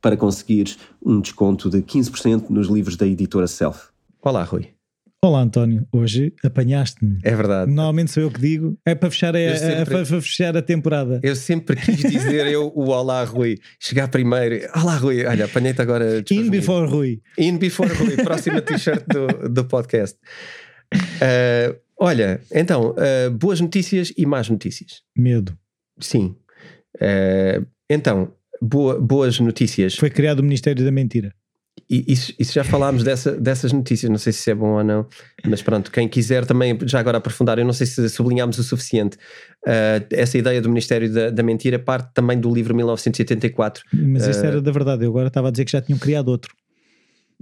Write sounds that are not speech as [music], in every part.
para conseguires um desconto de 15% nos livros da editora Self. Olá, Rui. Olá, António. Hoje apanhaste-me. É verdade. Normalmente sou eu que digo. É para fechar a, sempre... a, para fechar a temporada. Eu sempre quis dizer eu o Olá, Rui. Chegar primeiro. Olá, Rui. Olha, apanhei-te agora. In before Rui. In before Rui. [laughs] Próxima t-shirt do, do podcast. Uh, olha, então, uh, boas notícias e más notícias. Medo. Sim. Uh, então, boa, boas notícias. Foi criado o Ministério da Mentira. E isso, isso, já falámos dessa, dessas notícias, não sei se é bom ou não, mas pronto, quem quiser também já agora aprofundar, eu não sei se sublinhámos o suficiente. Uh, essa ideia do Ministério da, da, Mentira parte também do livro 1984. Mas isso uh, era da verdade, eu agora estava a dizer que já tinham criado outro.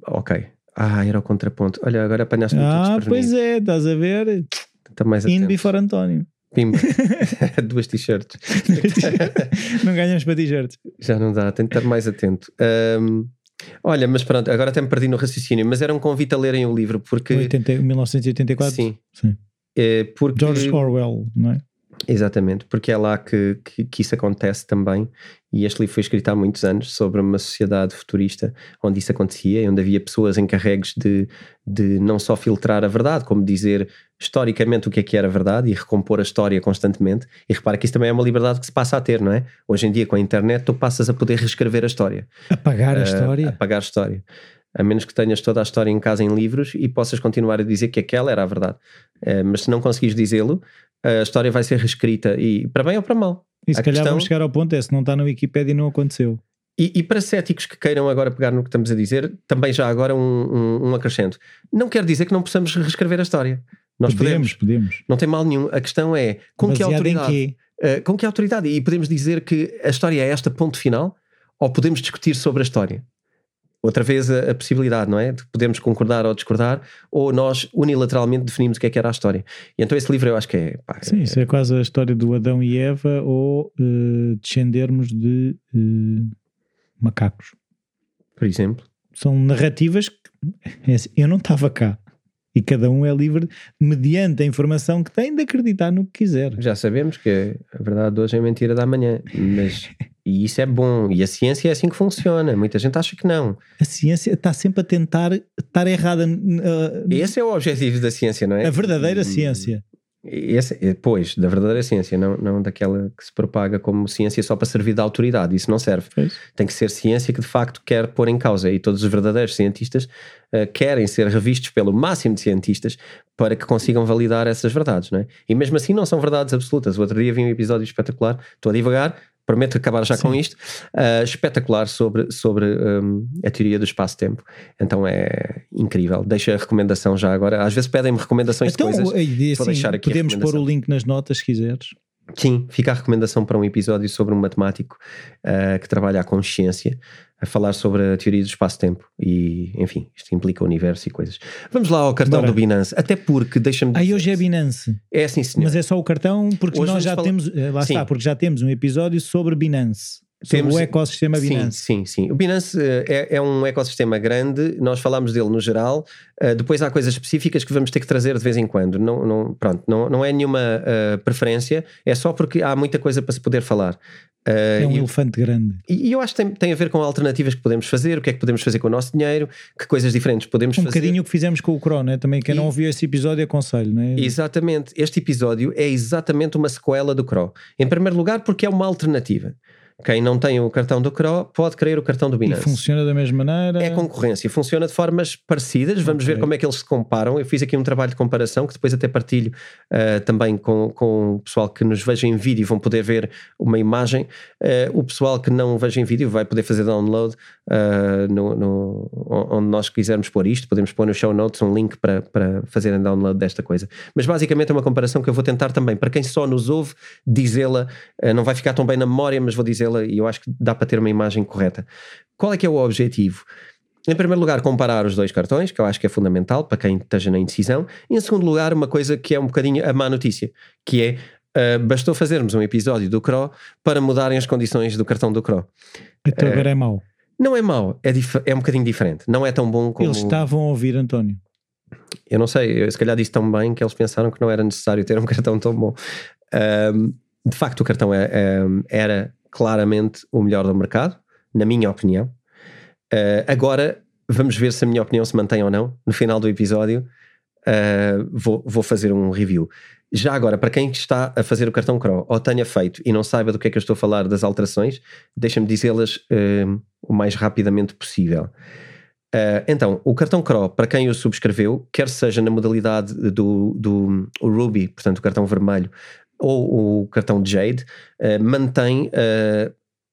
Ok. Ah, era o contraponto. Olha, agora apanhaste-me Ah, pois é, estás a ver? Está mais In before António. Pimba. [laughs] [laughs] Duas t-shirts. [laughs] não ganhamos para t-shirts. Já não dá, tenho que estar mais atento. Um, olha, mas pronto, agora até me perdi no raciocínio, mas era um convite a lerem o livro porque. 80, 1984? Sim. Sim. É porque... George Orwell, não é? Exatamente, porque é lá que, que, que, isso acontece também. E este livro foi escrito há muitos anos sobre uma sociedade futurista onde isso acontecia e onde havia pessoas encarregues de, de não só filtrar a verdade, como dizer historicamente o que é que era verdade e recompor a história constantemente. E repara que isso também é uma liberdade que se passa a ter, não é? Hoje em dia, com a internet, tu passas a poder reescrever a história, apagar a uh, história. Apagar a história a menos que tenhas toda a história em casa em livros e possas continuar a dizer que aquela era a verdade. Uh, mas se não conseguires dizê-lo, a história vai ser reescrita e para bem ou para mal. E se a calhar questão... vamos chegar ao ponto é se não está na Wikipedia não aconteceu. E, e, para céticos que queiram agora pegar no que estamos a dizer, também já agora um, um, um acrescento. Não quer dizer que não possamos reescrever a história. Nós podemos, podemos. podemos. Não tem mal nenhum. A questão é com Baseado que autoridade. Uh, com que autoridade? E podemos dizer que a história é esta ponto final ou podemos discutir sobre a história? Outra vez a, a, possibilidade, não é? De podermos concordar ou discordar, ou nós unilateralmente definimos o que é que era a história. E então esse livro eu acho que é. Pá, Sim, é, isso é quase a história do Adão e Eva ou uh, descendermos de uh, macacos. Por exemplo. São narrativas que. É assim, eu não estava cá. E cada um é livre, mediante a informação que tem, de acreditar no que quiser. Já sabemos que a verdade hoje é mentira da manhã, mas [laughs] e isso é bom. E a ciência é assim que funciona. Muita gente acha que não. A ciência está sempre a tentar estar errada. Uh, Esse é o objetivo da ciência, não é? A verdadeira ciência. Esse, eh, pois, da verdadeira ciência, não, não daquela que se propaga como ciência só para servir da autoridade. Isso não serve. Tem que ser ciência que de facto quer pôr em causa. E todos os verdadeiros cientistas uh, querem ser revistos pelo máximo de cientistas para que consigam validar essas verdades, não é? E mesmo assim não são verdades absolutas. O outro dia vi um episódio espetacular, estou a divagar, prometo acabar já Sim. com isto, uh, espetacular sobre, sobre um, a teoria do espaço-tempo. Então é incrível. Deixa a recomendação já agora. Às vezes pedem-me recomendações então, de coisas. Assim, vou deixar aqui podemos pôr o link nas notas se quiseres. Sim, fica a recomendação para um episódio sobre um matemático uh, que trabalha a consciência, a falar sobre a teoria do espaço-tempo e, enfim, isto implica o universo e coisas. Vamos lá ao cartão Bora. do Binance, até porque deixa-me. Aí hoje é Binance. É assim, senhor. Mas é só o cartão, porque hoje nós já falar... temos. Eh, lá Sim. está, porque já temos um episódio sobre Binance. Temos- o ecossistema Sim, Binance. sim, sim. O Binance eh, é, é um ecossistema grande, nós falamos dele no geral, eh, depois há coisas específicas que vamos ter que trazer de vez em quando. Não, não, pronto, não, não é nenhuma eh, preferência, é só porque há muita coisa para se poder falar. Eh, É um e- elefante grande. e, e eu acho que tem, tem a ver com alternativas que podemos fazer, o que é que podemos fazer com o nosso dinheiro, que coisas diferentes podemos Um fazer. bocadinho o que fizemos com o Cro, né? também quem E- não ouviu esse episódio aconselho, né? Exatamente. Este episódio é exatamente uma sequela do CRO. Em primeiro lugar, porque é uma alternativa. Quem não tem o cartão do CRO pode querer o cartão do E Binance. funciona da mesma maneira. É concorrência, funciona de formas parecidas. Vamos Ok. ver como é que eles se comparam. Eu fiz aqui um trabalho de comparação que depois até partilho ah, também com, com o pessoal que nos veja em vídeo, vão poder ver uma imagem. Ah, o pessoal que não veja em vídeo vai poder fazer download ah, no, no- onde nós quisermos pôr isto. Podemos pôr no show notes um link para, para fazerem download desta coisa. Mas basicamente é uma comparação que eu vou tentar também, para quem só nos ouve, dizê-la. não vai ficar tão bem na memória, mas vou dizê-la e eu acho que dá para ter uma imagem correta. Qual é que é o objetivo? Em primeiro lugar, comparar os dois cartões, que eu acho que é fundamental para quem esteja na indecisão. E em segundo lugar, uma coisa que é um bocadinho a má notícia, que é ah, bastou fazermos um episódio do CRO para mudarem as condições do cartão do CRO. Então agora é mau. Não é mau, é, é um bocadinho diferente. Não é tão bom como. Eles estavam a ouvir, António. Eu não sei, eu se calhar disse tão bem que eles pensaram que não era necessário ter um [laughs] cartão tão bom. Ahm, de facto, o cartão é- é- era claramente o melhor do mercado, na minha opinião. Ah, agora vamos ver se a minha opinião se mantém ou não. No final do episódio, ah, vou, vou fazer um review. Já agora, para quem está a fazer o cartão Cro ou tenha feito e não saiba do que é que eu estou a falar das alterações, deixa-me dizê-las ah, o mais rapidamente possível. Uh, então, o cartão Cro, para quem o subscreveu, quer seja na modalidade do, do Ruby, portanto o cartão vermelho, ou o cartão Jade, uh, mantém uh,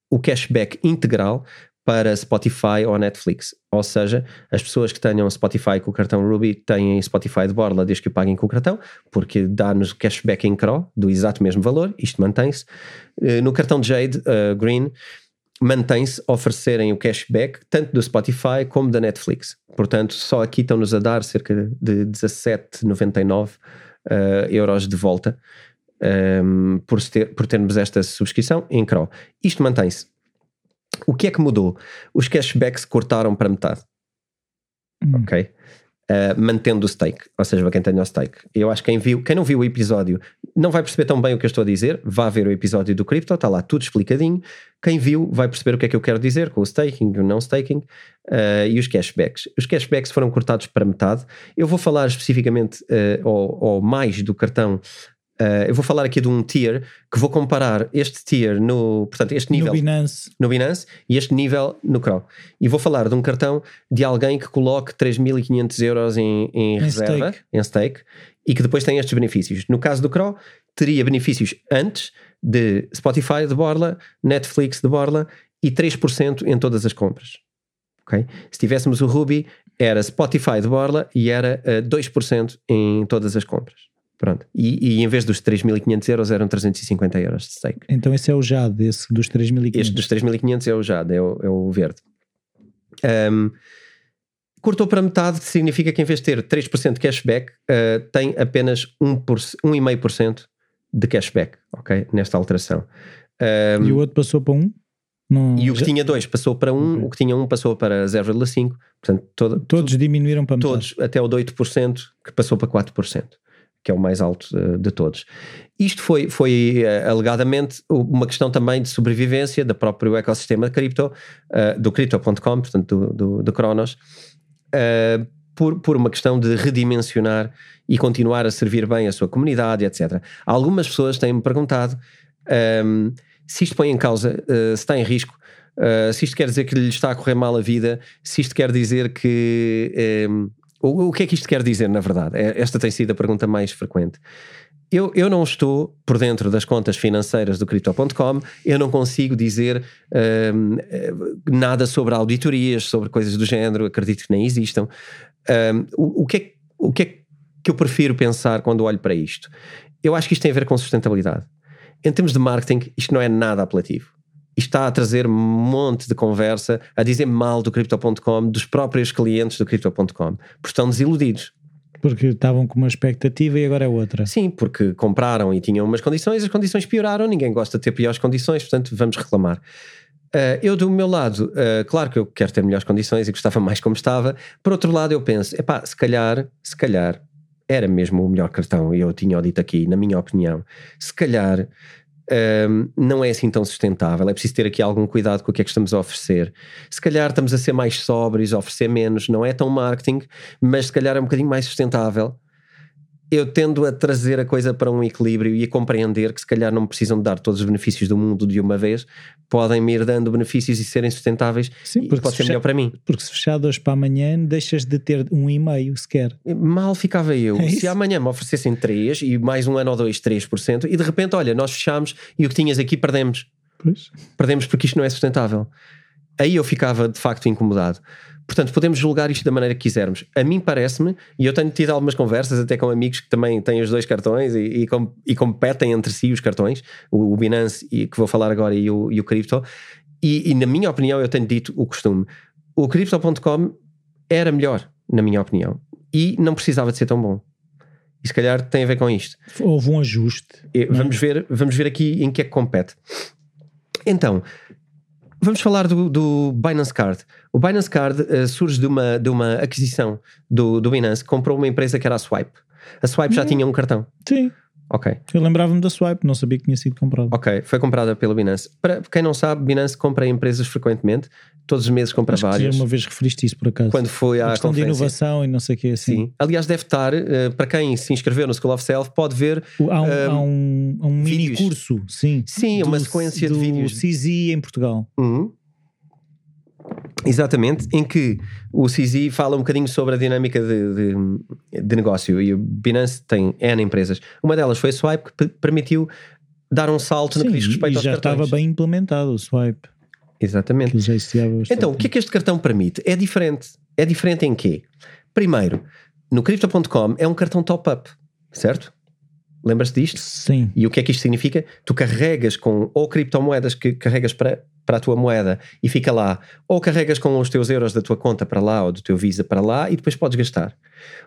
o cashback integral para Spotify ou Netflix. Ou seja, as pessoas que tenham Spotify com o cartão Ruby têm Spotify de borla desde que o paguem com o cartão, porque dá-nos cashback em Cro, do exato mesmo valor, isto mantém-se. Uh, no cartão Jade Green, mantém-se oferecerem o cashback tanto do Spotify como da Netflix. Portanto, só aqui estão-nos a dar cerca de 17,99 uh, euros de volta um, por, ter- por termos esta subscrição em Cro. Isto mantém-se. O que é que mudou? Os cashbacks cortaram para metade Hum. ok? Uh, mantendo o stake, ou seja, para quem tenha o stake. Eu acho que quem, viu, quem não viu o episódio não vai perceber tão bem o que eu estou a dizer. Vá ver o episódio do Crypto, está lá tudo explicadinho. Quem viu vai perceber o que é que eu quero dizer com o staking, o não staking uh, e os cashbacks. Os cashbacks foram cortados para metade. Eu vou falar especificamente uh, ou, ou mais do cartão. Uh, eu vou falar aqui de um tier que vou comparar este tier no, portanto, este nível No Binance. no Binance e este nível no Cro. E vou falar de um cartão de alguém que coloque 3.500 euros em, em reserva, stake. em stake, e que depois tem estes benefícios. No caso do Cro, teria benefícios antes de Spotify de borla, Netflix de borla e 3% em todas as compras. Ok? Se tivéssemos o Ruby, era Spotify de borla e era eh, 2% em todas as compras. Pronto. E, e em vez dos 3.500 euros, eram 350 euros de stake. Então esse é o JAD, esse dos 3.500. Este dos 3.500 é o Jade, é o, é o verde. Um, cortou para metade, significa que em vez de ter 3% de cashback, uh, tem apenas 1%, 1,5% de cashback, ok? Nesta alteração. Um, E o outro passou para um? Não, e o que tinha 2 passou para 1, Ok. o que tinha 1 passou para 0,5, portanto, todo, Todos diminuíram para metade. todos, até o de 8%, que passou para 4%, que é o mais alto uh, de todos. Isto foi, foi uh, alegadamente uma questão também de sobrevivência do próprio ecossistema de cripto, uh, do crypto.com, portanto, do, do, do Cronos, por, por uma questão de redimensionar e continuar a servir bem a sua comunidade, etc. Algumas pessoas têm-me perguntado um, se isto põe em causa, se está em risco, se isto quer dizer que lhe está a correr mal a vida, se isto quer dizer que. um, o, o que é que isto quer dizer, na verdade? É- Esta tem sido a pergunta mais frequente. Eu, eu não estou por dentro das contas financeiras do Crypto.com, eu não consigo dizer hum, eh, nada sobre auditorias, sobre coisas do género, acredito que nem existam. Hum, o, o que é, o que é que eu prefiro pensar quando olho para isto? Eu acho que isto tem a ver com sustentabilidade. Em termos de marketing, isto não é nada apelativo. Está a trazer um monte de conversa, a dizer mal do Crypto.com, dos próprios clientes do Crypto.com, porque estão desiludidos. Porque estavam com uma expectativa e agora é outra. Sim, porque compraram e tinham umas condições, as condições pioraram, ninguém gosta de ter piores condições, portanto vamos reclamar. Uh, eu, do meu lado, uh, claro que eu quero ter melhores condições e gostava mais como estava. Por outro lado, eu penso, epá, se calhar, se calhar, era mesmo o melhor cartão, e eu tinha dito aqui, na minha opinião, se calhar um, não é assim tão sustentável. É preciso ter aqui algum cuidado com o que é que estamos a oferecer. Se calhar estamos a ser mais sóbrios, a oferecer menos, não é tão marketing, mas se calhar é um bocadinho mais sustentável eu tendo a trazer a coisa para um equilíbrio e a compreender que se calhar não precisam de dar todos os benefícios do mundo de uma vez, podem me ir dando benefícios e serem sustentáveis Sim, porque pode ser melhor para mim. Porque se fechar de hoje para amanhã deixas de ter um e-mail sequer. Mal ficava eu. É se amanhã me oferecessem 3 e mais um ano ou dois 3% e de repente, olha, nós fechamos e o que tinhas aqui perdemos. Pois. Perdemos porque isto não é sustentável. Aí eu ficava de facto incomodado. Portanto, podemos julgar isto da maneira que quisermos. A mim parece-me, e eu tenho tido algumas conversas até com amigos que também têm os dois cartões e, e, com, e competem entre si os cartões, o, o Binance, e, que vou falar agora, e o, e o Crypto. E, e, na minha opinião, eu tenho dito o costume. O Crypto.com era melhor, na minha opinião, e não precisava de ser tão bom. E se calhar tem a ver com isto. Houve um ajuste. E, vamos, ver, vamos ver aqui em que é que compete. Então, Vamos falar do, do, Binance Card. O Binance Card uh, surge de uma, de uma aquisição do, do Binance, que comprou uma empresa que era a Swipe. A Swipe já hum. tinha um cartão. Sim. Ok. Eu lembrava-me da Swipe, não sabia que tinha sido comprado. Ok, foi comprada pela Binance. Para quem não sabe, Binance compra empresas frequentemente, todos os meses compra Acho várias. uma vez referiste isso por acaso. Quando foi à questão de inovação e não sei o que assim. Sim. Aliás, deve estar, uh, para quem se inscreveu no School of Self, pode ver. Há um, há um, um mini curso, sim. Sim, do, uma sequência de vídeos. Do CZ em Portugal. Uhum. Exatamente, em que o CZ fala um bocadinho sobre a dinâmica de, de, de, negócio e o Binance tem N empresas. Uma delas foi a Swipe, que permitiu dar um salto Sim, no que diz respeito e aos já cartões. estava bem implementado o Swipe. Exatamente. Então, o que é que este cartão permite? É diferente. É diferente em quê? Primeiro, no Crypto.com é um cartão top-up, certo? Lembras-te disto? Sim. E o que é que isto significa? Tu carregas com ou criptomoedas que carregas para para a tua moeda e fica lá, ou carregas com os teus euros da tua conta para lá ou do teu Visa para lá e depois podes gastar.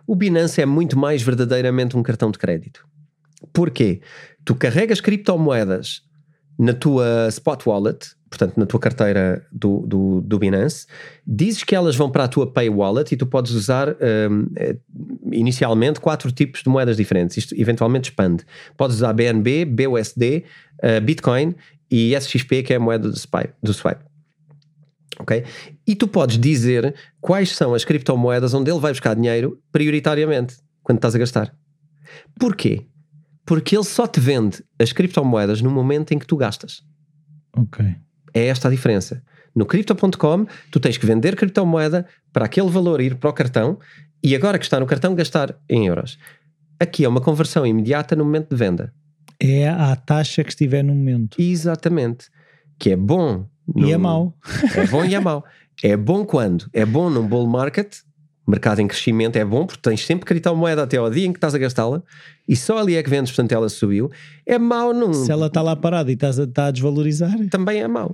O Binance é muito mais verdadeiramente um cartão de crédito. Porquê? Tu carregas criptomoedas na tua spot wallet, portanto na tua carteira do, do, do Binance, dizes que elas vão para a tua Pay Wallet e tu podes usar um, eh, inicialmente quatro tipos de moedas diferentes. Isto eventualmente expande. Podes usar BNB, BUSD, uh, Bitcoin e SXP, que é a moeda do Swipe. Do swipe. E tu podes dizer quais são as criptomoedas onde ele vai buscar dinheiro prioritariamente quando estás a gastar. Porquê? Porque ele só te vende as criptomoedas no momento em que tu gastas. Ok. É esta a diferença. No Crypto.com, tu tens que vender criptomoeda para aquele valor ir para o cartão e agora que está no cartão, gastar em euros. Aqui é uma conversão imediata no momento de venda. É a taxa que estiver no momento. Exatamente. Que é bom. No... E é mau. É bom e é mau. É bom quando? É bom num bull market, mercado em crescimento é bom porque tens sempre criptomoeda até ao dia em que estás a gastá-la e só ali é que vendes, portanto ela subiu. É mau num. Se ela está lá parada e estás a, está a desvalorizar. Também é mau.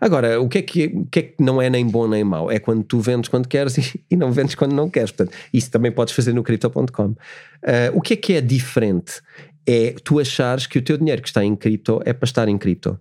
Agora, o que, é que, o que é que não é nem bom nem mau? É quando tu vendes quando queres [laughs] e, e não vendes quando não queres. Portanto, isso também podes fazer no crypto.com. Uh, o que é que é diferente? é tu achares que o teu dinheiro que está em cripto é para estar em cripto.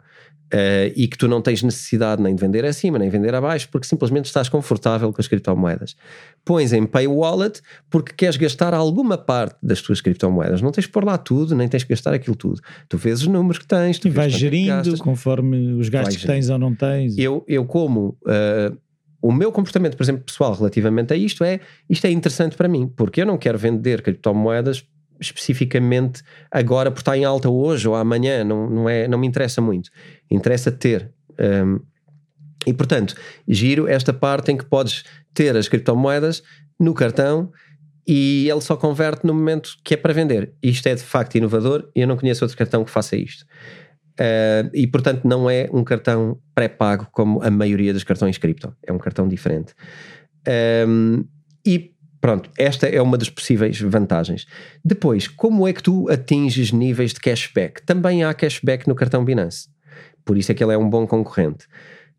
Uh, e que tu não tens necessidade nem de vender acima, nem de vender abaixo, porque simplesmente estás confortável com as criptomoedas. Pões em Pay Wallet porque queres gastar alguma parte das tuas criptomoedas. Não tens de pôr lá tudo, nem tens que gastar aquilo tudo. Tu vês os números que tens, tu e vais é gerindo conforme os gastos que tens ou não tens. Eu, eu como. Uh, o meu comportamento, por exemplo, pessoal, relativamente a isto é isto é interessante para mim, porque eu não quero vender criptomoedas especificamente agora por estar em alta hoje ou amanhã, não, não, é, não me interessa muito. Interessa ter. Um, e portanto, giro esta parte em que podes ter as criptomoedas no cartão e ele só converte no momento que é para vender. Isto é de facto inovador e eu não conheço outro cartão que faça isto. Uh, e portanto não é um cartão pré-pago como a maioria dos cartões cripto, é um cartão diferente. Um, e Pronto, esta é uma das possíveis vantagens. Depois, como é que tu atinges níveis de cashback? Também há cashback no cartão Binance. Por isso é que ele é um bom concorrente.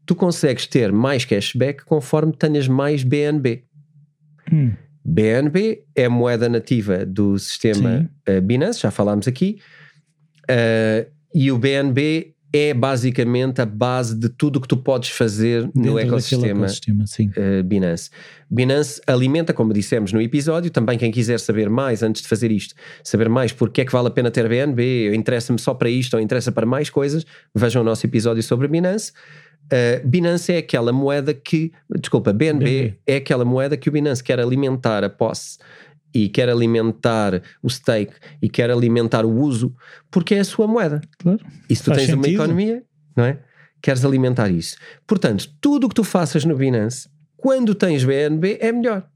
Tu consegues ter mais cashback conforme tenhas mais BNB. Hum. BNB é a moeda nativa do sistema uh, Binance, já falámos aqui. Uh, e o BNB é basicamente a base de tudo o que tu podes fazer no Dentro daquele ecossistema ecossistema, uh, Binance. Binance alimenta, como dissemos no episódio, também quem quiser saber mais antes de fazer isto, saber mais porque é que vale a pena ter BNB, interessa-me só para isto ou interessa para mais coisas, vejam o nosso episódio sobre Binance. Uh, Binance é aquela moeda que, desculpa, BNB, BNB. é aquela moeda que o Binance quer alimentar a posse e quer alimentar o stake e quer alimentar o uso porque é a sua moeda. Claro. E se tu Faz tens uma sentido. economia, não é? Queres alimentar isso. Portanto, tudo o que tu faças no Binance, quando tens BNB, é melhor.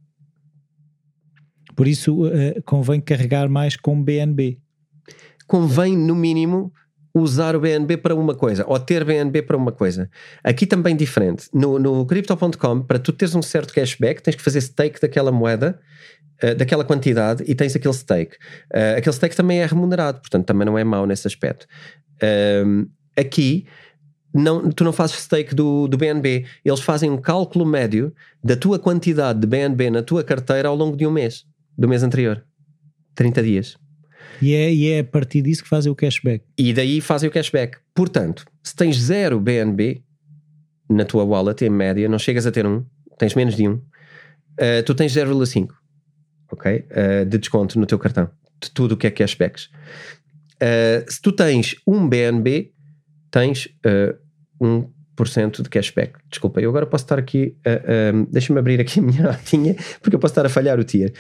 Por isso eh, convém carregar mais com BNB. Convém, no mínimo, usar o BNB para uma coisa, ou ter BNB para uma coisa. Aqui também diferente. No, no Crypto.com, para tu teres um certo cashback, tens que fazer stake daquela moeda, eh, daquela quantidade, e tens aquele stake. Eh, aquele stake também é remunerado, portanto também não é mau nesse aspecto. Ahm, aqui, não, tu não fazes stake do, do BNB, eles fazem um cálculo médio da tua quantidade de BNB na tua carteira ao longo de um mês, do mês anterior. 30 dias. E é, e é a partir disso que fazem o cashback. E daí fazem o cashback. Portanto, se tens zero BNB na tua wallet, em média, não chegas a ter um, tens menos de um, eh, tu tens 0,5 ok? Eh, de desconto no teu cartão, de tudo o que é cashbacks. Eh, se tu tens um BNB, tens eh, 1% de cashback. Desculpa, eu agora posso estar aqui, eh, um, deixa-me abrir aqui a minha [laughs] notinha, porque eu posso estar a falhar o tier.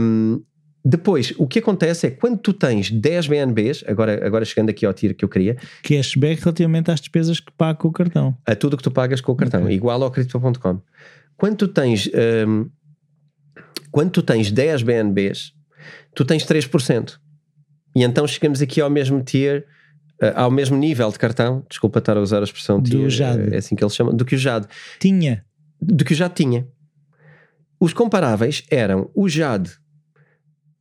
Um, depois, o que acontece é que quando tu tens 10 BNBs, agora, agora chegando aqui ao tier que eu queria, Cashback relativamente às despesas que paga com o cartão. a tudo que tu pagas com o cartão, Ok. igual ao Crypto.com. Quando tu tens hum, quando tu tens 10 BNBs, tu tens 3%. E então chegamos aqui ao mesmo tier, eh, ao mesmo nível de cartão, desculpa estar a usar a expressão Do tier, Jade. é assim que eles chamam, do que o Jade, Tinha. do que o Jade tinha. Os comparáveis eram o Jade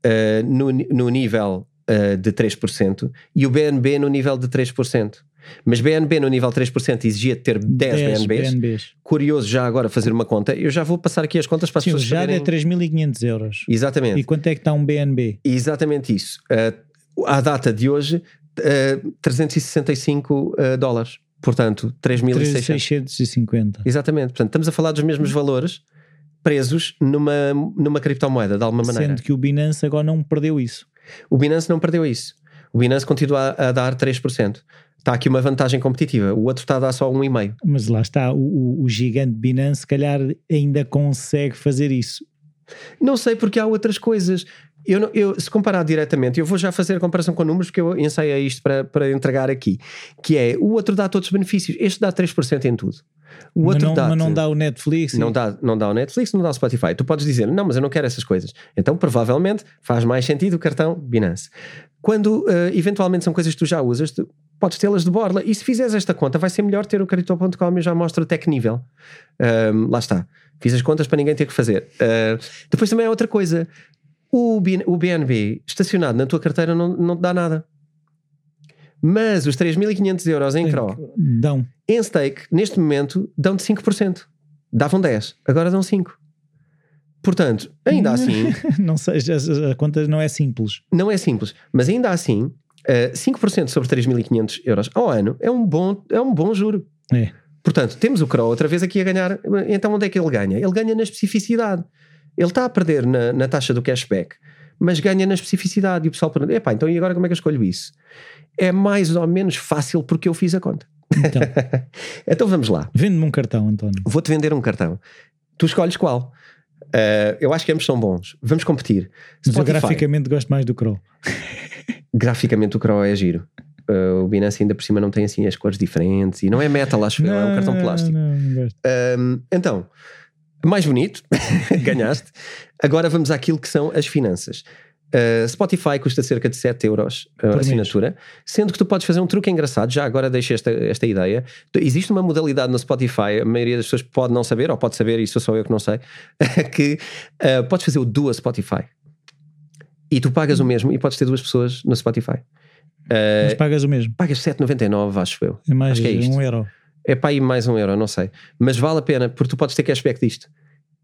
eh, no, no nível eh, de 3% e o BNB no nível de 3%. Mas BNB no nível 3% exigia ter 10, BNBs. BNBs. Curioso já agora fazer uma conta. Eu já vou passar aqui as contas para as Sim, o pessoas JAD é saberem. 3.500 euros. Exatamente. E quanto é que está um BNB? Exatamente isso. Uh, à data de hoje, uh, 365 uh, dólares. Portanto, 3.600. 3.650. Exatamente. Portanto, estamos a falar dos mesmos valores presos numa, numa criptomoeda, de alguma maneira. Sendo que o Binance agora não perdeu isso. O Binance não perdeu isso. O Binance continua a, a dar 3%. Está aqui uma vantagem competitiva. O outro está a dar só 1,5%. Mas lá está, o, o- gigante Binance, se calhar, ainda consegue fazer isso. Não sei porque há outras coisas. Eu, não- eu- se comparar diretamente, eu vou já fazer a comparação com números porque eu ensaiei isto para, para entregar aqui. Que é, o outro dá todos os benefícios. Este dá 3% em tudo. O Mas outro não, dá, mas não dá o Netflix. não e- dá, não dá o Netflix, não dá o Spotify. Tu podes dizer, não, mas eu não quero essas coisas. Então, provavelmente, faz mais sentido o cartão Binance. Quando eh, eventualmente são coisas que tu já usas, tu podes tê-las de borla. E se fizeres esta conta, vai ser melhor ter o Crypto.com e já mostra o tech nível. Ahm, lá está. Fiz as contas para ninguém ter que fazer. Ah, depois também há outra coisa. O, BN o BNB estacionado na tua carteira não, não te dá nada. Mas os 3.500 euros em CRO Dão. em stake, neste momento, dão-te 5%. Davam 10, agora dão 5. Portanto, ainda [laughs] assim, não sei, a conta não é simples. não é simples, mas ainda assim, eh, 5% sobre 3.500 euros ao ano é um bom, é um bom juro. É. Portanto, temos o Crow outra vez aqui a ganhar. Então, onde é que ele ganha? Ele ganha na especificidade. Ele está a perder na, na taxa do cashback, mas ganha na especificidade. E o pessoal pergunta: epá, então e agora como é que eu escolho isso? É mais ou menos fácil porque eu fiz a conta. Então, [laughs] Então vamos lá. vende-me um cartão, António. Vou-te vender um cartão. Tu escolhes qual? Uh, eu acho que ambos são bons. Vamos competir. Mas eu graficamente gosto mais do Crow. [laughs] Graficamente o Crow é giro. Uh, o Binance ainda por cima não tem assim as cores diferentes e não é metal, acho eu, é um cartão plástico. Não, não. Um, então, mais bonito, [laughs] ganhaste. Agora vamos àquilo que são as finanças. Uh, Spotify custa cerca de 7 euros uh, a mês. assinatura, sendo que tu podes fazer um truque engraçado. Já agora deixo esta, esta ideia. Existe uma modalidade no Spotify, a maioria das pessoas pode não saber, ou pode saber, e sou só eu que não sei, [laughs] que uh, podes fazer o duas Spotify. E tu pagas o mesmo e podes ter duas pessoas no Spotify. Uh, Mas pagas o mesmo. pagas 7,99, acho eu. É mais acho que é isto. um euro. É para ir mais um euro, não sei. Mas vale a pena, porque tu podes ter cashback disto.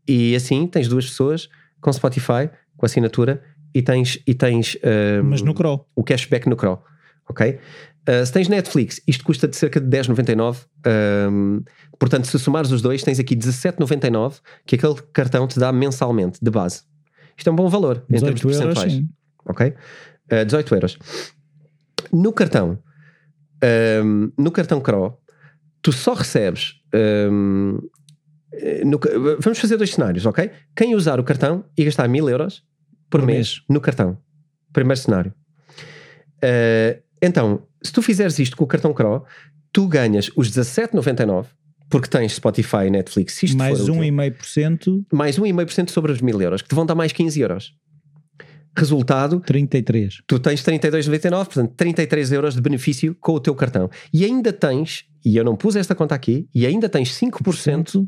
E assim tens duas pessoas com Spotify, com assinatura, e tens, e tens um, Mas no Crow. o cashback no Crow. Ok? Uh, se tens Netflix, isto custa de cerca de 10,99. Um, portanto, se somares os dois, tens aqui 17,99 que aquele cartão te dá mensalmente, de base. Isto é um bom valor em termos de percentuais. Euros, ok? Uh, 18 euros. No cartão, um, no cartão CRO, tu só recebes. Um, no, vamos fazer dois cenários, ok? Quem usar o cartão e gastar mil euros por, por mês, mês, no cartão. Primeiro cenário. Uh, então, se tu fizeres isto com o cartão CRO, tu ganhas os 17,99 porque tens Spotify e Netflix. Se isto mais 1,5%. Mais 1,5% sobre os mil euros, que te vão dar mais 15 euros. Resultado: 33. Tu tens 32,99, portanto 33 euros de benefício com o teu cartão. E ainda tens, e eu não pus esta conta aqui, e ainda tens 5%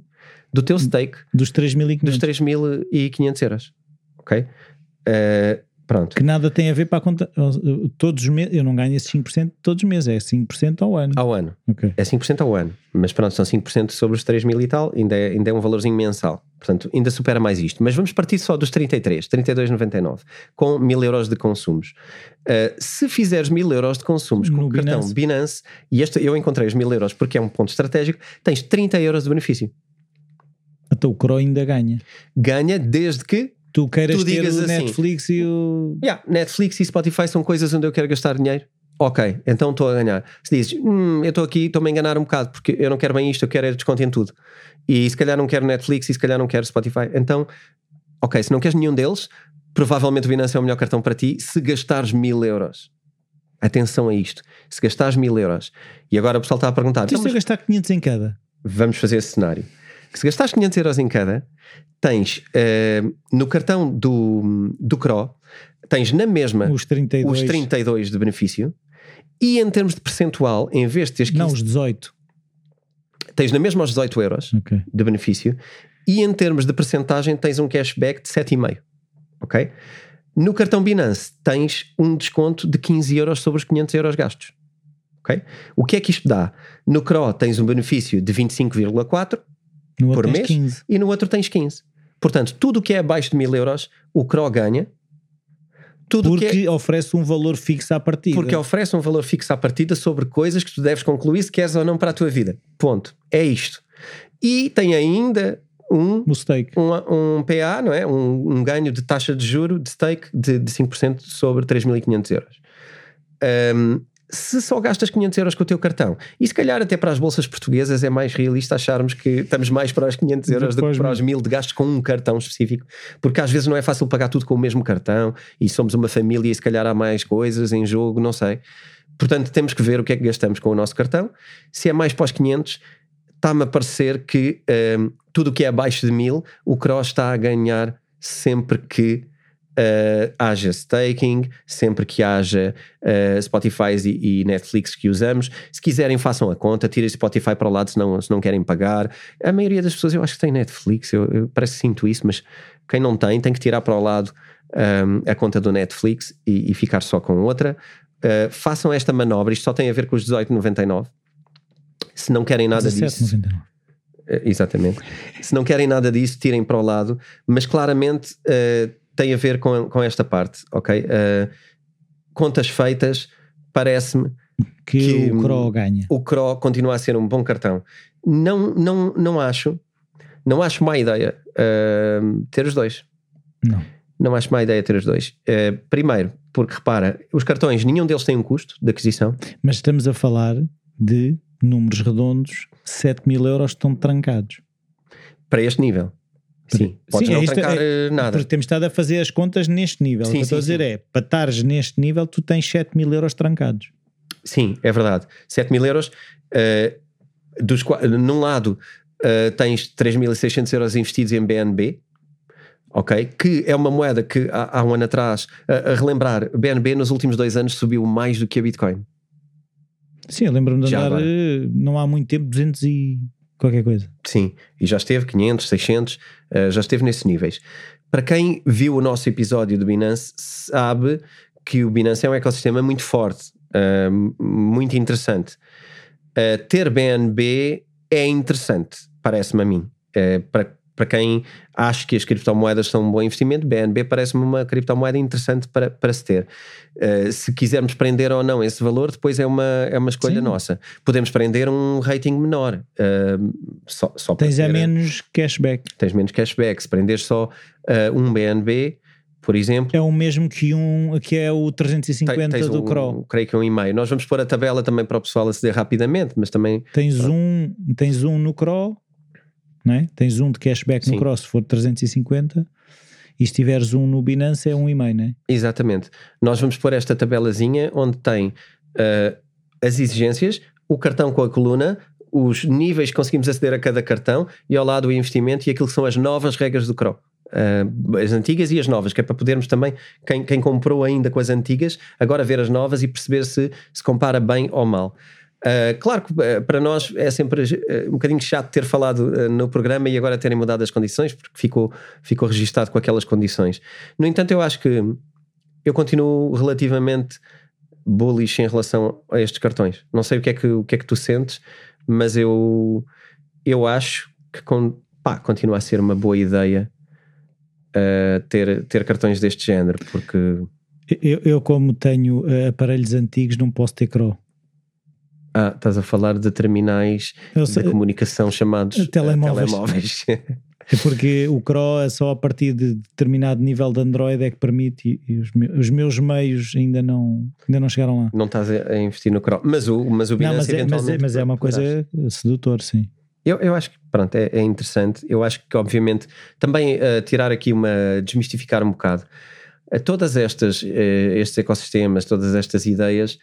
do teu stake dos 3.500 dos 3.500 euros. Ok? Uh, Pronto. Que nada tem a ver para a conta. Todos os meses, eu não ganho esse 5% todos os meses, é 5% ao ano. Ao ano. Okay. É 5% ao ano. Mas pronto, são 5% sobre os 3 mil e tal, ainda é, ainda é um valorzinho mensal. Portanto, ainda supera mais isto. Mas vamos partir só dos 33, 32,99, com 1000 euros de consumos. Uh, se fizeres 1000 euros de consumos com o cartão Binance. E este eu encontrei os 1000 euros porque é um ponto estratégico, tens 30 euros de benefício. Então o Cro ainda ganha. Ganha desde que tu queiras tu ter o assim, Netflix e o. Yeah, Netflix e Spotify são coisas onde eu quero gastar dinheiro. Ok, então estou a ganhar. Se dizes, hum, eu estou aqui, estou-me a enganar um bocado, porque eu não quero bem isto, eu quero é desconto em tudo. E se calhar não quero Netflix e se calhar não quero Spotify. Então, ok, se não queres nenhum deles, provavelmente o Binance é o melhor cartão para ti se gastares mil euros. Atenção a isto. Se gastares mil euros. E agora o pessoal está a perguntar. Então, se eu gastar 500 em cada? Vamos fazer esse cenário. Se gastares 500 euros em cada, tens uh, no cartão do, do CRO, tens na mesma os 32. os 32 de benefício e em termos de percentual, em vez de teres 15, Não, os 18. Tens na mesma os 18 euros okay. de benefício e em termos de percentagem tens um cashback de 7,5. Ok? No cartão Binance tens um desconto de 15 euros sobre os 500 euros gastos. Ok? O que é que isto dá? No CRO tens um benefício de 25,4 por mês 15. e no outro tens 15. Portanto, tudo o que é abaixo de mil euros, o CRO ganha. Tudo porque que é, oferece um valor fixo à partida. Porque oferece um valor fixo à partida sobre coisas que tu deves concluir se queres ou não para a tua vida. Ponto. É isto. E tem ainda um. Um, um PA, não é? Um, um, ganho de taxa de juro de stake de, de 5% sobre 3.500 euros. Um, se só gastas 500 euros com o teu cartão, e se calhar até para as bolsas portuguesas é mais realista acharmos que estamos mais para os 500 euros do que para os 1000 de gastos com um cartão específico, porque às vezes não é fácil pagar tudo com o mesmo cartão e somos uma família e se calhar há mais coisas em jogo, não sei. Portanto, temos que ver o que é que gastamos com o nosso cartão. Se é mais para os 500, está-me a parecer que um, tudo o que é abaixo de 1000, o Cross está a ganhar sempre que uh, haja staking, sempre que haja uh, Spotify e, e, Netflix que usamos. Se quiserem, façam a conta, tirem Spotify para o lado se não, se não querem pagar. A maioria das pessoas, eu acho que tem Netflix, eu, eu parece que sinto isso, mas quem não tem, tem que tirar para o lado um, a conta do Netflix e, e, ficar só com outra. Uh, façam esta manobra, isto só tem a ver com os 18,99. Se não querem nada 17, disso. 99. Exatamente. Se não querem nada disso, tirem para o lado, mas claramente uh, tem a ver com, com esta parte, ok? Uh, contas feitas, parece-me que, que, o CRO ganha. O CRO continua a ser um bom cartão. Não, não, não acho, não acho má ideia uh, ter os dois. Não. Não acho má ideia ter os dois. Uh, primeiro, porque repara, os cartões, nenhum deles tem um custo de aquisição. Mas estamos a falar de números redondos, 7 mil euros estão trancados. Para este nível. Sim, podes Sim, não é trancar é, eh, nada. Porque temos estado a fazer as contas neste nível. Sim, o que eu estou a dizer é, para estares neste nível, tu tens 7 mil euros trancados. Sim, é verdade. 7 mil euros, uh, dos, num lado uh, tens 3.600 euros investidos em BNB, ok? Que é uma moeda que há, há um ano atrás, a, a relembrar, BNB nos últimos dois anos subiu mais do que a Bitcoin. Sim, eu lembro-me de andar, não há muito tempo, 200 e qualquer coisa. Sim, e já esteve 500, 600, uh, já esteve nesses níveis. Para quem viu o nosso episódio do Binance, sabe que o Binance é um ecossistema muito forte, uh, muito interessante. Uh, ter BNB é interessante, parece-me a mim. para, para quem acha que as criptomoedas são um bom investimento, BNB parece-me uma criptomoeda interessante para, para se ter. Uh, se quisermos prender ou não esse valor, depois é uma, é uma escolha Sim. nossa. Podemos prender um rating menor. Uh, só, só tens é menos cashback. Tens menos cashback. Se prender só uh, um BNB, por exemplo. É o mesmo que um que é o 350 tens do um, Crawl. Creio que é um e-mail. Nós vamos pôr a tabela também para o pessoal aceder rapidamente, mas também. Tens um, tens um no Crawl não é? Tens um de cashback Sim. no Cross se for 350 e se tiveres um no Binance é um e-mail, não é? Exatamente. Nós vamos pôr esta tabelazinha onde tem uh, as exigências, o cartão com a coluna, os níveis que conseguimos aceder a cada cartão e ao lado o investimento e aquilo que são as novas regras do CRO. Uh, as antigas e as novas, que é para podermos também, quem, quem comprou ainda com as antigas, agora ver as novas e perceber se se compara bem ou mal. Uh, claro que uh, para nós é sempre uh, um bocadinho chato ter falado no programa e agora terem mudado as condições, porque ficou, ficou registado com aquelas condições. No entanto, eu acho que eu continuo relativamente bullish em relação a estes cartões. Não sei o que é que, o que, é que tu sentes, mas eu, eu acho que com, pá, continua a ser uma boa ideia ter, ter cartões deste género, porque. Eu, eu como tenho aparelhos antigos, não posso ter CRO. Ah, estás a falar de terminais sei, de comunicação chamados telemóveis. telemóveis. É porque o CRO é só a partir de determinado nível de Android é que permite e, os, meus, os, meus meios ainda não, ainda não chegaram lá. Não estás a investir no CRO, mas o, mas o Binance não, mas, é, mas, é, mas é uma coisa sedutor, sim. Eu, eu acho que pronto, é, é interessante. Eu acho que obviamente também uh, tirar aqui uma desmistificar um bocado uh, todas estas uh, estes ecossistemas, todas estas ideias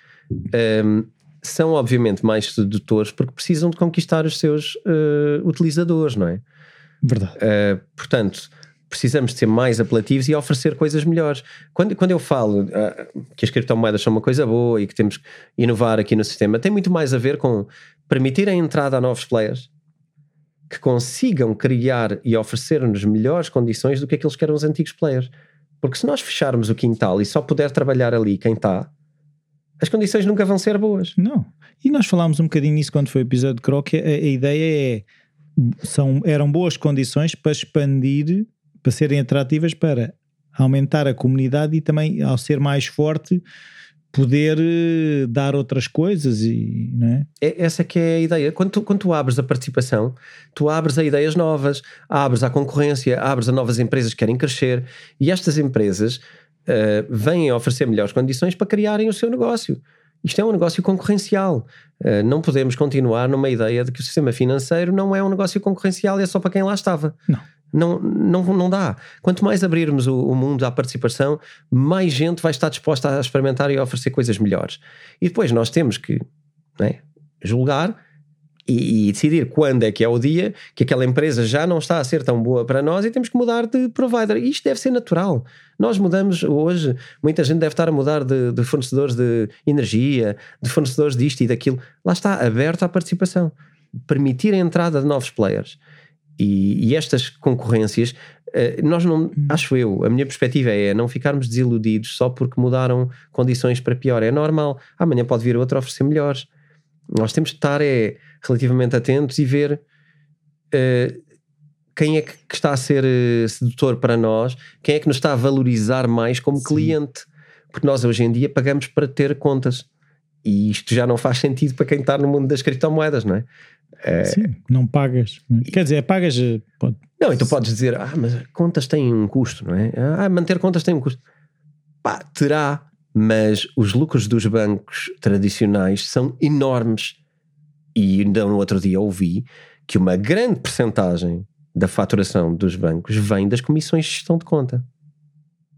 um, são obviamente mais sedutores porque precisam de conquistar os seus uh, utilizadores, não é? Verdade. Uh, portanto, precisamos de ser mais apelativos e oferecer coisas melhores. Quando, quando eu falo uh, que as criptomoedas são uma coisa boa e que temos que inovar aqui no sistema, tem muito mais a ver com permitir a entrada a novos players que consigam criar e oferecer-nos melhores condições do que aqueles que eram os antigos players. Porque se nós fecharmos o quintal e só puder trabalhar ali quem está, as condições nunca vão ser boas. Não. E nós falámos um bocadinho nisso quando foi o episódio de Croc. A, a ideia é são, eram boas condições para expandir, para serem atrativas para aumentar a comunidade e também, ao ser mais forte, poder eh, dar outras coisas e não é? é? Essa que é a ideia. Quando tu, quando tu abres a participação, tu abres a ideias novas, abres à concorrência, abres a novas empresas que querem crescer e estas empresas uh, vêm oferecer melhores condições para criarem o seu negócio. Isto é um negócio concorrencial. Uh, não podemos continuar numa ideia de que o sistema financeiro não é um negócio concorrencial e é só para quem lá estava. Não. Não, não, não dá. Quanto mais abrirmos o, o mundo à participação, mais gente vai estar disposta a experimentar e a oferecer coisas melhores. E depois nós temos que né, julgar e, e, decidir quando é que é o dia que aquela empresa já não está a ser tão boa para nós e temos que mudar de provider. E isto deve ser natural. Nós mudamos hoje, muita gente deve estar a mudar de, de fornecedores de energia, de fornecedores disto e daquilo. Lá está, aberto à participação. Permitir a entrada de novos players. E, e estas concorrências, eh, nós não, uhum. acho eu, a minha perspectiva é não ficarmos desiludidos só porque mudaram condições para pior. É normal, amanhã pode vir outro a oferecer melhores. Nós temos que estar é, relativamente atentos e ver uh, quem é que, que, está a ser uh, sedutor para nós, quem é que nos está a valorizar mais como Sim. cliente. Porque nós hoje em dia pagamos para ter contas. E isto já não faz sentido para quem está no mundo das criptomoedas, não é? é... Sim, não pagas. Quer dizer, pagas. Pode... Não, e tu podes dizer, ah, mas contas têm um custo, não é? Ah, manter contas tem um custo. Pá, terá, mas os lucros dos bancos tradicionais são enormes. E ainda no outro dia ouvi que uma grande percentagem da faturação dos bancos vem das comissões de gestão de conta.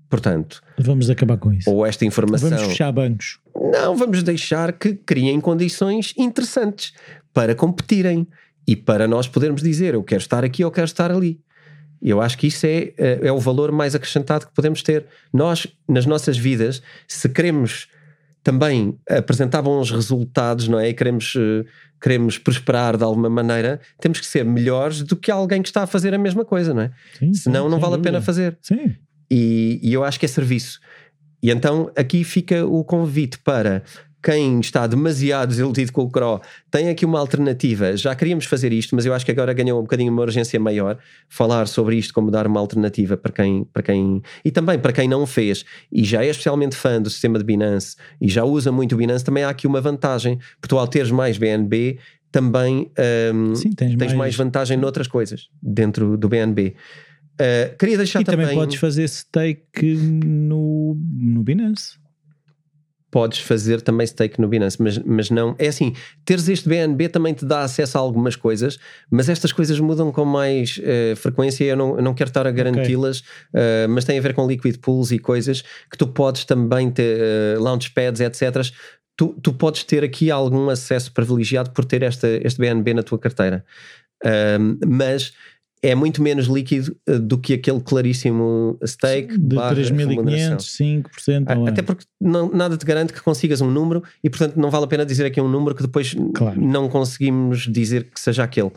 Portanto, vamos acabar com isso. Ou esta informação. Vamos fechar bancos. Não, vamos deixar que criem condições interessantes para competirem e para nós podermos dizer eu quero estar aqui ou quero estar ali. Eu acho que isso é, eh, é o valor mais acrescentado que podemos ter. Nós, nas nossas vidas, se queremos também apresentar bons resultados, não é? E queremos, eh, queremos prosperar de alguma maneira, temos que ser melhores do que alguém que está a fazer a mesma coisa, não é? Sim, Senão sim, não vale dúvida. a pena fazer. Sim. E, e, eu acho que é serviço. E então aqui fica o convite para quem está demasiado desiludido com o CRO tem aqui uma alternativa. Já queríamos fazer isto, mas eu acho que agora ganhou um bocadinho uma urgência maior falar sobre isto, como dar uma alternativa para quem, para quem e também para quem não fez e já é especialmente fã do sistema de Binance e já usa muito o Binance, também há aqui uma vantagem, porque tu ao teres mais BNB também um, Sim, tens, tens mais... mais vantagem noutras coisas dentro do BNB. Uh, queria deixar e também. também podes fazer stake no, no Binance podes fazer também stake no Binance, mas, mas não. É assim, teres este BNB também te dá acesso a algumas coisas, mas estas coisas mudam com mais uh, frequência e eu não, eu não quero estar a garanti-las, okay. uh, mas tem a ver com liquid pools e coisas que tu podes também ter, uh, launchpads, etc. Tu, tu podes ter aqui algum acesso privilegiado por ter esta, este BNB na tua carteira. mas é muito menos líquido uh, do que aquele claríssimo stake de 3.500, 5%. A, até porque não, nada te garante que consigas um número e, portanto, não vale a pena dizer aqui um número que depois claro. não conseguimos dizer que seja aquele.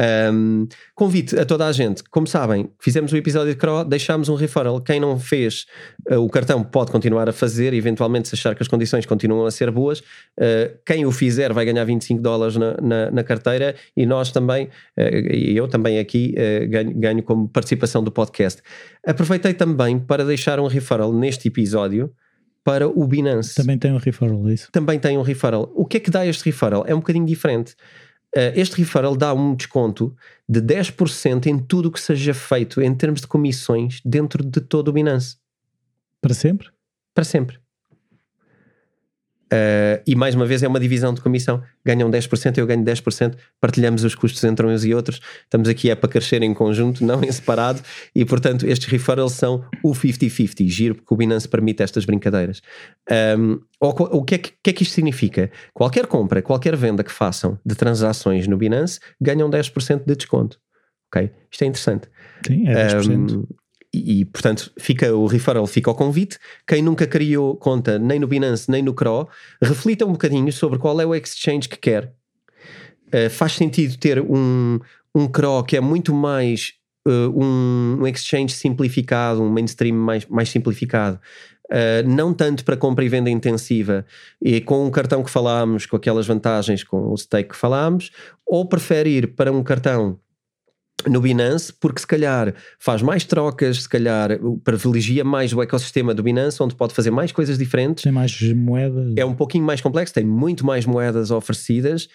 Um, convite a toda a gente. Como sabem, fizemos o episódio de Cro, deixámos um referral. Quem não fez uh, o cartão pode continuar a fazer, eventualmente, se achar que as condições continuam a ser boas. Uh, quem o fizer vai ganhar 25 dólares na, na, na carteira e nós também, uh, e eu também aqui, ganho, ganho como participação do podcast. Aproveitei também para deixar um referral neste episódio para o Binance. Também tem um referral, é isso? Também tem um referral. O que é que dá este referral? É um bocadinho diferente. Uh, este referral dá um desconto de 10% em tudo o que seja feito em termos de comissões dentro de todo o Binance. Para sempre? Para sempre. Uh, e mais uma vez é uma divisão de comissão. Ganham 10%, eu ganho 10%, partilhamos os custos entre uns e outros. Estamos aqui é para crescer em conjunto, não em separado. E portanto, estes referrals são o 50-50. Giro, porque o Binance permite estas brincadeiras. Um, o, que é que, que, é que isto significa? Qualquer compra, qualquer venda que façam de transações no Binance ganham 10% de desconto. Ok? Isto é interessante. Sim, é 10%. Um, e, portanto fica o referral, fica o convite. Quem nunca criou conta nem no Binance nem no Cro, reflita um bocadinho sobre qual é o exchange que quer. Uh, faz sentido ter um, um Cro que é muito mais uh, um, um, exchange simplificado, um mainstream mais, mais simplificado. Uh, não tanto para compra e venda intensiva e com um cartão que falámos, com aquelas vantagens, com o stake que falámos, ou prefere ir para um cartão no Binance, porque se calhar faz mais trocas, se calhar privilegia mais o ecossistema do Binance, onde pode fazer mais coisas diferentes. Tem mais moedas. É um pouquinho mais complexo, tem muito mais moedas oferecidas.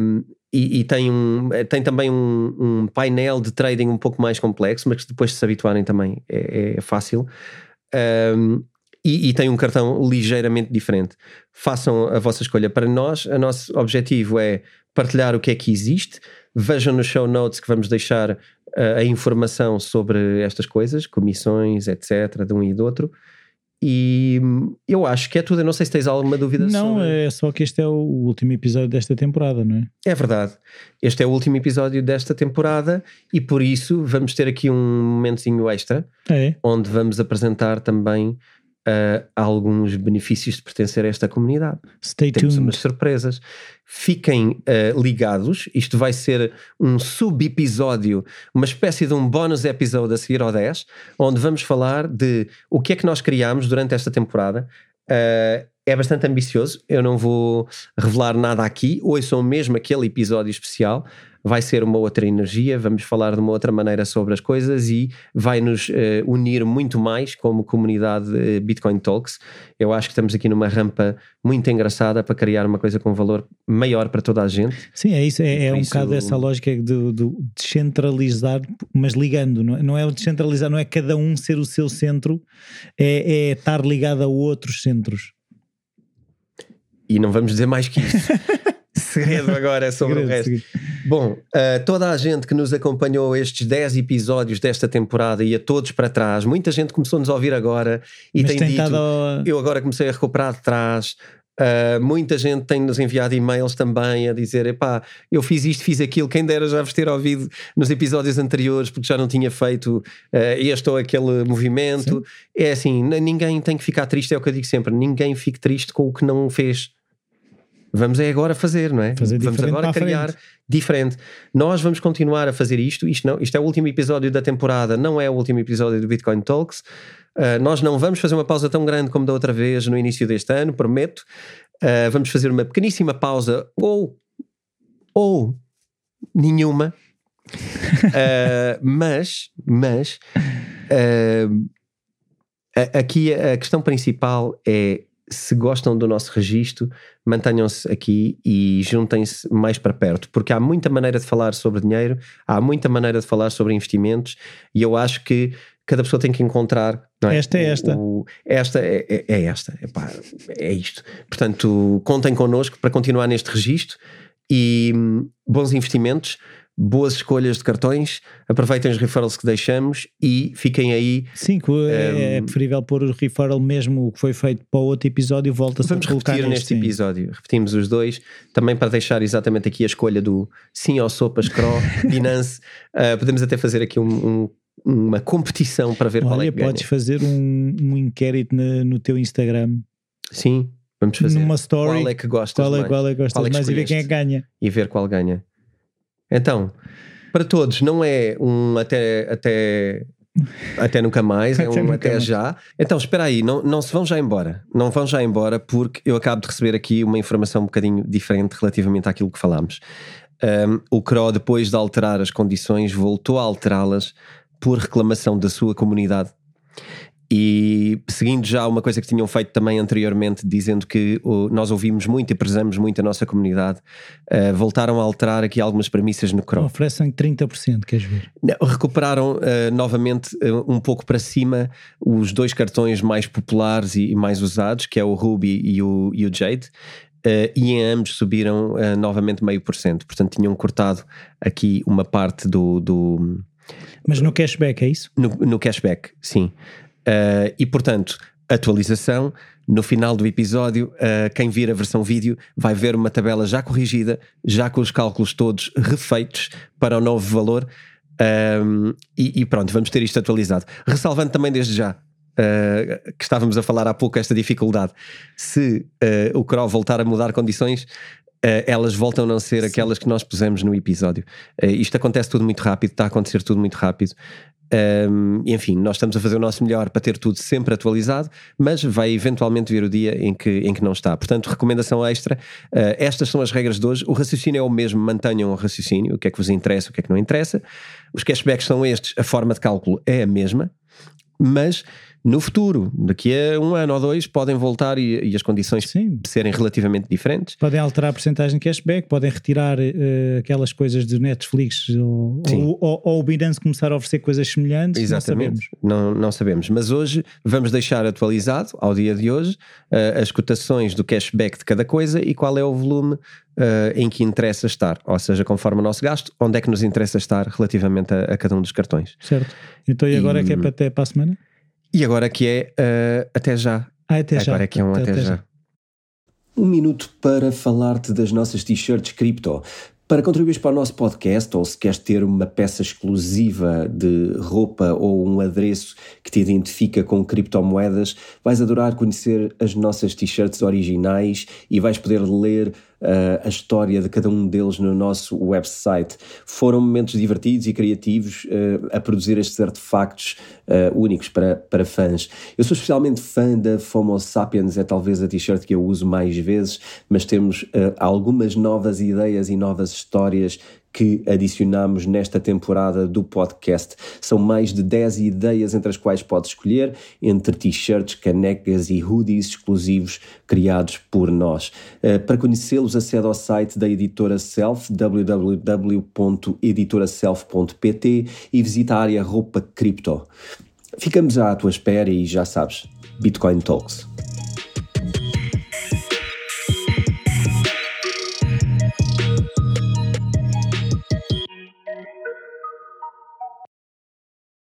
Um, e, e, tem, um, tem também um, um, painel de trading um pouco mais complexo, mas que depois de se habituarem também é, é fácil. Um, e, e, tem um cartão ligeiramente diferente. Façam a vossa escolha. Para nós, o nosso objetivo é partilhar o que é que existe. Vejam nos show notes que vamos deixar a, eh, a informação sobre estas coisas, comissões, etc., de um e do outro. E eu acho que é tudo. Eu não sei se tens alguma dúvida não, sobre... é só que este é o último episódio desta temporada, não é? É verdade. Este é o último episódio desta temporada e por isso vamos ter aqui um momentozinho extra é. onde vamos apresentar também uh, alguns benefícios de pertencer a esta comunidade. Stay Temos tuned. umas surpresas. Fiquem uh, ligados, isto vai ser um sub-episódio, uma espécie de um bónus episódio a seguir ao 10, onde vamos falar de o que é que nós criámos durante esta temporada. Uh, é bastante ambicioso, eu não vou revelar nada aqui, ouçam mesmo aquele episódio especial, vai ser uma outra energia, vamos falar de uma outra maneira sobre as coisas e vai nos uh, unir muito mais como comunidade uh, Bitcoin Talks. Eu acho que estamos aqui numa rampa muito engraçada para criar uma coisa com valor maior para toda a gente. Sim, é isso, é, é um isso... bocado essa lógica de, de, descentralizar, mas ligando, não é, não é o descentralizar, não é cada um ser o seu centro, é, é estar ligado a outros centros. E não vamos dizer mais que isso. [laughs] segredo agora é sobre segredo, o resto. Segredo. Bom, uh, toda a gente que nos acompanhou estes 10 episódios desta temporada e a todos para trás, muita gente começou-nos a ouvir agora e Mas tem, dito, eu agora comecei a recuperar de trás. Uh, muita gente tem-nos enviado e-mails também a dizer: epá, eu fiz isto, fiz aquilo, quem dera já vos ter ouvido nos episódios anteriores porque já não tinha feito uh, este ou aquele movimento. Sim. É assim, ninguém tem que ficar triste, é o que eu digo sempre: ninguém fique triste com o que não fez Vamos é agora fazer, não é? Fazer vamos agora criar diferente. Nós vamos continuar a fazer isto. Isto, não, isto é o último episódio da temporada, não é o último episódio do Bitcoin Talks. Uh, nós não vamos fazer uma pausa tão grande como da outra vez no início deste ano, prometo. Uh, vamos fazer uma pequeníssima pausa ou, ou nenhuma. Uh, [laughs] mas, mas aqui a questão principal é se gostam do nosso registro, mantenham-se aqui e juntem-se mais para perto, porque há muita maneira de falar sobre dinheiro, há muita maneira de falar sobre investimentos e eu acho que cada pessoa tem que encontrar. é? Esta é esta. O- esta é, é- é esta. Epá, é isto. Portanto, contem connosco para continuar neste registro e hum, bons investimentos. Boas escolhas de cartões, aproveitem os referrals que deixamos e fiquem aí Sim, é, é Um, preferível pôr o referral mesmo o que foi feito para o outro episódio, volta-se a Vamos colocar repetir neste sim. episódio. Repetimos os dois, também para deixar exatamente aqui a escolha do sim ao sopas, cro, [laughs] Binance. Uh, podemos até fazer aqui um- um- uma competição para ver qual é Olha, que ganha. podes fazer um, um inquérito na- no teu Instagram, Sim, vamos fazer. numa story. Qual é que gostas qual é, mais? qual é que gostas Qual é que mais e ver quem é que ganha. E ver qual ganha. Então, para todos, não é um até, até, até nunca mais, [laughs] é Até um até mais. já. Então, espera aí, não, não se vão já embora. Não vão já embora porque eu acabo de receber aqui uma informação um bocadinho diferente relativamente àquilo que falámos. Um, o CRO, depois de alterar as condições, voltou a alterá-las por reclamação da sua comunidade. E seguindo já uma coisa que tinham feito também anteriormente, dizendo que o- nós ouvimos muito e prezamos muito a nossa comunidade, uh, voltaram a alterar aqui algumas premissas no CRO. Oferecem 30%, queres ver? Recuperaram uh, novamente uh, um pouco para cima os dois cartões mais populares e, e mais usados, que é o Ruby e o, e o Jade. uh, e em ambos subiram uh, novamente meio por cento. Portanto, tinham cortado aqui uma parte do, do, Mas no cashback, é isso? no, no cashback, sim. Uh, e portanto, atualização. No final do episódio, uh, quem vir a versão vídeo vai ver uma tabela já corrigida, já com os cálculos todos refeitos para o novo valor. Um, e, e pronto, vamos ter isto atualizado. Ressalvando também desde já. uh, que estávamos a falar há pouco esta dificuldade se o CRO voltar a mudar condições uh, elas voltam a não ser aquelas que nós pusemos no episódio Uh, isto acontece tudo muito rápido está a acontecer tudo muito rápido um, enfim, nós estamos a fazer o nosso melhor para ter tudo sempre atualizado, mas vai eventualmente vir o dia em que, em que não está. Portanto, recomendação extra: uh, estas são as regras de hoje. O raciocínio é o mesmo, mantenham o raciocínio, o que é que vos interessa, o que é que não interessa. Os cashbacks são estes, a forma de cálculo é a mesma, mas no futuro, daqui a um ano ou dois, podem voltar e, e as condições Sim. serem relativamente diferentes. Podem alterar a porcentagem de cashback, podem retirar eh, aquelas coisas do Netflix ou, ou, ou, ou o Binance começar a oferecer coisas semelhantes. Exatamente, Não sabemos. não, não sabemos. Mas hoje vamos deixar atualizado, ao dia de hoje, uh, as cotações do cashback de cada coisa e qual é o volume uh, em que interessa estar. Ou seja, conforme o nosso gasto, onde é que nos interessa estar relativamente a, a cada um dos cartões. Certo. Então e agora é que é para até para a semana? E agora que é uh, até já. Ah, até já. agora é que é um até, já. Um minuto para falar-te das nossas t-shirts cripto. Para contribuir para o nosso podcast, ou se queres ter uma peça exclusiva de roupa ou um adereço que te identifica com criptomoedas, vais adorar conhecer as nossas t-shirts originais e vais poder ler uh, a história de cada um deles no nosso website. Foram momentos divertidos e criativos uh, a produzir estes artefactos uh, únicos para, para fãs. Eu sou especialmente fã da FOMO Sapiens, é talvez a t-shirt que eu uso mais vezes, mas temos algumas novas ideias e novas histórias que adicionamos nesta temporada do podcast. São mais de 10 ideias entre as quais podes escolher, entre t-shirts, canecas e hoodies exclusivos criados por nós. Uh, para conhecê-los, acede ao site da editora Self, www.editoraself.pt e visita a área roupa cripto. Ficamos à tua espera e já sabes, Bitcoin Talks.